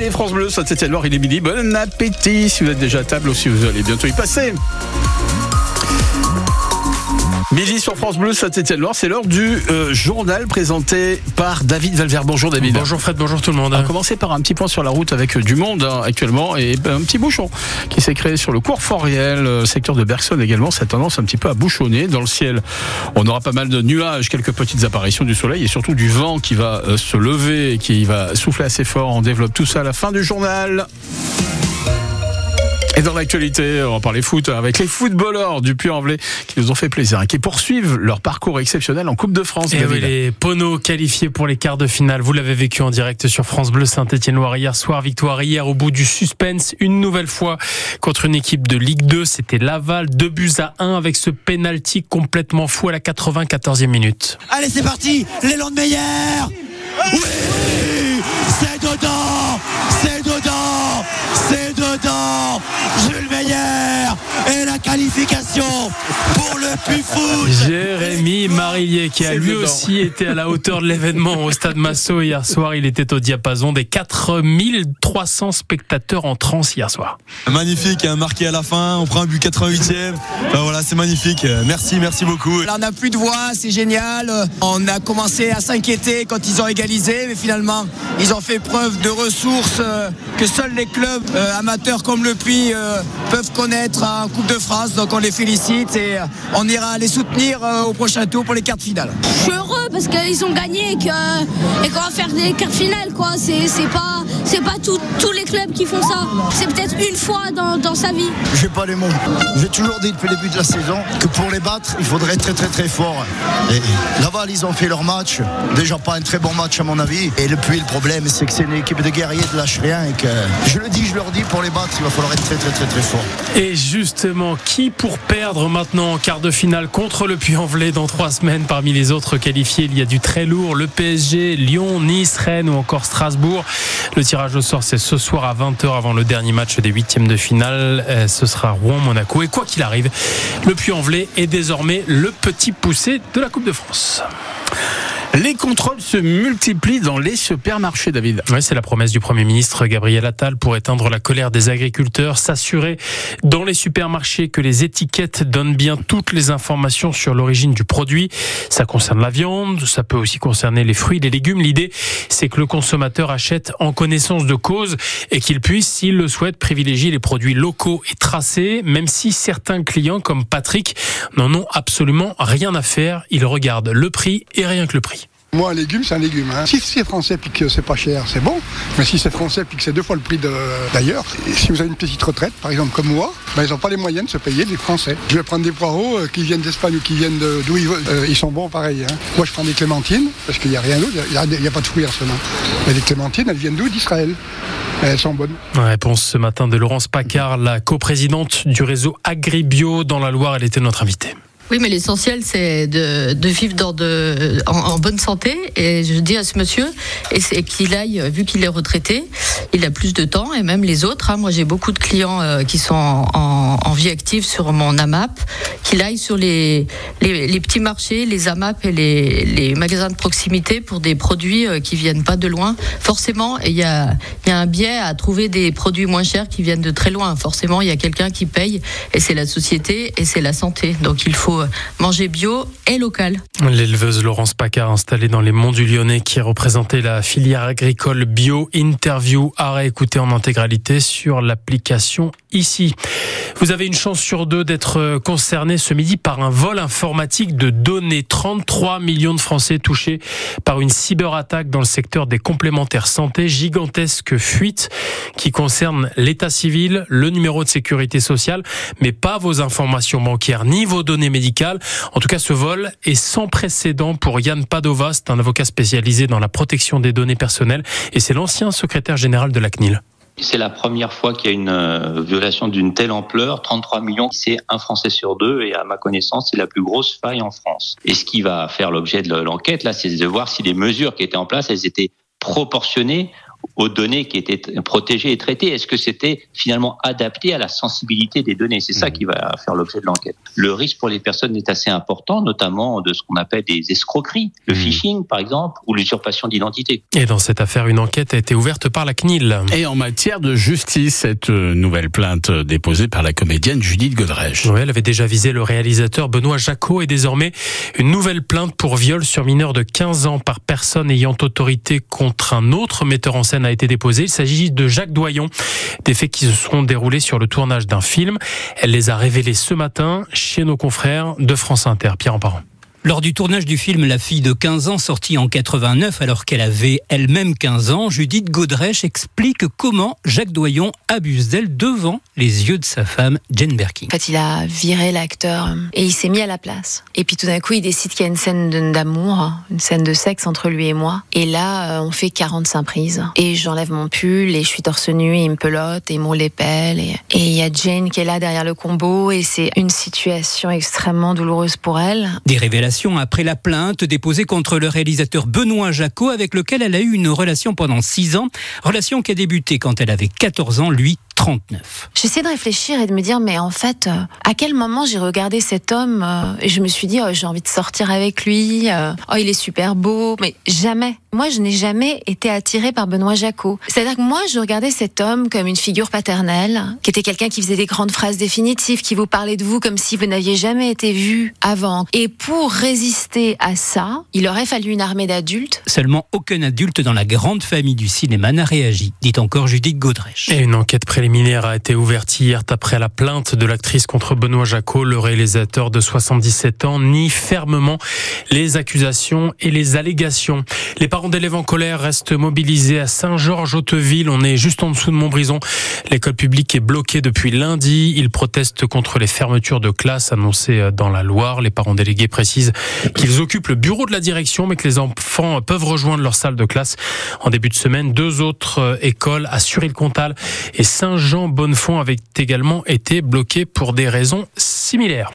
Allez, France Bleu, Saint-Etienne-Loire, il est midi. Bon appétit si vous êtes déjà à table ou si vous allez bientôt y passer. Midi sur France Bleu, Saint-Etienne-Loire, c'est l'heure du euh, journal présenté par David Valvert. Bonjour David. Bonjour Fred, bonjour tout le monde. On va commencer par un petit point sur la route avec euh, du monde hein, actuellement et ben, un petit bouchon qui s'est créé sur le cours Foriel, euh, secteur de Bergson également. Ça a tendance un petit peu à bouchonner dans le ciel. On aura pas mal de nuages, quelques petites apparitions du soleil et surtout du vent qui va se lever et qui va souffler assez fort. On développe tout ça à la fin du journal. Et dans l'actualité, on va parler foot avec les footballeurs du Puy-en-Velay qui nous ont fait plaisir et qui poursuivent leur parcours exceptionnel en Coupe de France. Et oui, les Pono qualifiés pour les quarts de finale. Vous l'avez vécu en direct sur France Bleu Saint-Etienne-Loire hier soir. Victoire hier au bout du suspense, une nouvelle fois contre une équipe de Ligue 2. C'était Laval, 2 buts à 1 avec ce penalty complètement fou à la 94e minute. Allez, c'est parti, l'élan de Meyer Oui C'est dedans C'est dedans C'est dedans Jules Meyer et la qualification Jérémy Marillier qui a lui aussi été à la hauteur de l'événement au stade Massot hier soir. Il était au diapason des 4300 spectateurs en transe hier soir. Magnifique, un marqué à la fin, on prend un but 88e. voilà, c'est magnifique. Merci, merci beaucoup. Là, on n'a plus de voix, c'est génial. On a commencé à s'inquiéter quand ils ont égalisé, mais finalement, ils ont fait preuve de ressources euh, que seuls les clubs euh, amateurs comme le Puy euh, peuvent connaître en Coupe de France. Donc on les félicite et on ira les soutenir au prochain tour pour les quarts de finale. Je suis heureux parce qu'ils ont gagné et qu'on va faire des quarts de finale. Quoi. C'est, pas, c'est pas tous les clubs qui font ça. C'est peut-être une fois dans, dans sa vie. J'ai pas les mots. J'ai toujours dit depuis le début de la saison que pour les battre, il faudrait être très très très fort. Et Laval, ils ont fait leur match. Déjà pas un très bon match à mon avis. Et depuis, le problème, c'est que c'est une équipe de guerriers de lâche rien et que je le dis, je leur dis, pour les battre, il va falloir être très très très très fort. Et justement, qui pour perdre maintenant en quart de finale contre le Puy-en-Velay dans trois semaines parmi les autres qualifiés Il y a du très lourd, le PSG, Lyon, Nice, Rennes ou encore Strasbourg. Le tirage au sort, c'est ce soir à 20h avant le dernier match des huitièmes de finale. Euh, ce sera Rouen-Monaco. Et quoi qu'il arrive, le Puy-en-Velay est désormais le petit poussé de la Coupe de France. Les contrôles se multiplient dans les supermarchés, David. Oui, c'est la promesse du Premier ministre Gabriel Attal pour éteindre la colère des agriculteurs, s'assurer dans les supermarchés que les étiquettes donnent bien toutes les informations sur l'origine du produit. Ça concerne la viande, ça peut aussi concerner les fruits, les légumes. L'idée, c'est que le consommateur achète en connaissance de cause et qu'il puisse, s'il le souhaite, privilégier les produits locaux et tracés, même si certains clients, comme Patrick, n'en ont absolument rien à faire. Ils regardent le prix et rien que le prix. Moi, un légume, c'est un légume. Hein. Si c'est français puis que c'est pas cher, c'est bon. Mais si c'est français puis que c'est deux fois le prix d'ailleurs, si vous avez une petite retraite, par exemple comme moi, ben, ils n'ont pas les moyens de se payer des français. Je vais prendre des poireaux euh, qui viennent d'Espagne ou qui viennent d'où ils veulent. Euh, ils sont bons pareil. Hein. Moi, je prends des clémentines parce qu'il n'y a rien d'autre. Il n'y a, pas de fruits en ce moment. Mais les clémentines, elles viennent d'où? D'Israël. Elles sont bonnes. Réponse ce matin de Laurence Pacard, la coprésidente du réseau Agribio dans la Loire. Elle était notre invitée. Oui, mais l'essentiel, c'est de, vivre en, bonne santé. Et je dis à ce monsieur, et qu'il aille, vu qu'il est retraité, il a plus de temps, et même les autres. Hein, moi, j'ai beaucoup de clients euh, qui sont en, vie active sur mon AMAP, qu'il aille sur les, petits marchés, les AMAP et les, les, magasins de proximité pour des produits euh, qui viennent pas de loin. Forcément, il y a, y a un biais à trouver des produits moins chers qui viennent de très loin. Forcément, il y a quelqu'un qui paye, et c'est la société, et c'est la santé. Donc, il faut manger bio et local. L'éleveuse Laurence Pacard installée dans les Monts du Lyonnais qui représentait la filière agricole bio interview à réécouter en intégralité sur l'application ici. Vous avez une chance sur deux d'être concerné ce midi par un vol informatique de données. 33 millions de Français touchés par une cyberattaque dans le secteur des complémentaires santé. Gigantesque fuite qui concerne l'état civil, le numéro de sécurité sociale, mais pas vos informations bancaires ni vos données médicales. En tout cas, ce vol est sans précédent pour Yann Padova. C'est un avocat spécialisé dans la protection des données personnelles et c'est l'ancien secrétaire général de la CNIL. C'est la première fois qu'il y a une euh, violation d'une telle ampleur. 33 millions, c'est un Français sur deux et à ma connaissance, c'est la plus grosse faille en France. Et ce qui va faire l'objet de l'enquête, là, c'est de voir si les mesures qui étaient en place, elles étaient proportionnées aux données qui étaient protégées et traitées Est-ce que c'était finalement adapté à la sensibilité des données? C'est ça mmh. qui va faire l'objet de l'enquête. Le risque pour les personnes est assez important, notamment de ce qu'on appelle des escroqueries, le mmh. phishing par exemple, ou l'usurpation d'identité. Et dans cette affaire, une enquête a été ouverte par la CNIL. Et en matière de justice, cette euh, nouvelle plainte déposée par la comédienne Judith Godrèche. Oui, elle avait déjà visé le réalisateur Benoît Jacot et désormais une nouvelle plainte pour viol sur mineur de 15 ans par personne ayant autorité contre un autre metteur en scène a été déposée. Il s'agit de Jacques Doyon. Des faits qui se sont déroulés sur le tournage d'un film. Elle les a révélés ce matin chez nos confrères de France Inter. Pierre en parent. Lors du tournage du film La fille de 15 ans, sorti en 89 alors qu'elle avait elle-même 15 ans, Judith Godrèche explique comment Jacques Doyon abuse d'elle devant les yeux de sa femme, Jane Birkin. En fait, il a viré l'acteur et il s'est mis à la place. Et puis tout d'un coup, il décide qu'il y a une scène d'amour, une scène de sexe entre lui et moi. Et là, euh, on fait 45 prises. Et j'enlève mon pull et je suis torse nu et il me pelote et il me roule les pelles. Et il y a Jane qui est là derrière le combo et c'est une situation extrêmement douloureuse pour elle. Des révélations après la plainte déposée contre le réalisateur Benoît Jacot, avec lequel elle a eu une relation pendant 6 ans. Relation qui a débuté quand elle avait 14 ans, lui 39. J'essaie de réfléchir et de me dire, mais en fait, euh, à quel moment j'ai regardé cet homme euh, et je me suis dit, oh, j'ai envie de sortir avec lui, euh, oh, il est super beau, mais jamais. Moi, je n'ai jamais été attirée par Benoît Jacot. C'est-à-dire que moi, je regardais cet homme comme une figure paternelle, qui était quelqu'un qui faisait des grandes phrases définitives, qui vous parlait de vous comme si vous n'aviez jamais été vu avant. Et pour résister à ça, il aurait fallu une armée d'adultes. Seulement aucun adulte dans la grande famille du cinéma n'a réagi, dit encore Judith Godrèche. Et une enquête préliminaire a été ouverte hier après la plainte de l'actrice contre Benoît Jacot. Le réalisateur de 77 ans nie fermement les accusations et les allégations. Les parents d'élèves en colère restent mobilisés à Saint-Georges-Hauteville. On est juste en dessous de Montbrison. L'école publique est bloquée depuis lundi. Ils protestent contre les fermetures de classes annoncées dans la Loire. Les parents délégués précisent qu'ils occupent le bureau de la direction, mais que les enfants peuvent rejoindre leur salle de classe. En début de semaine, deux autres écoles à Suril-Comtal et Saint Jean Bonnefond avait également été bloqué pour des raisons similaires.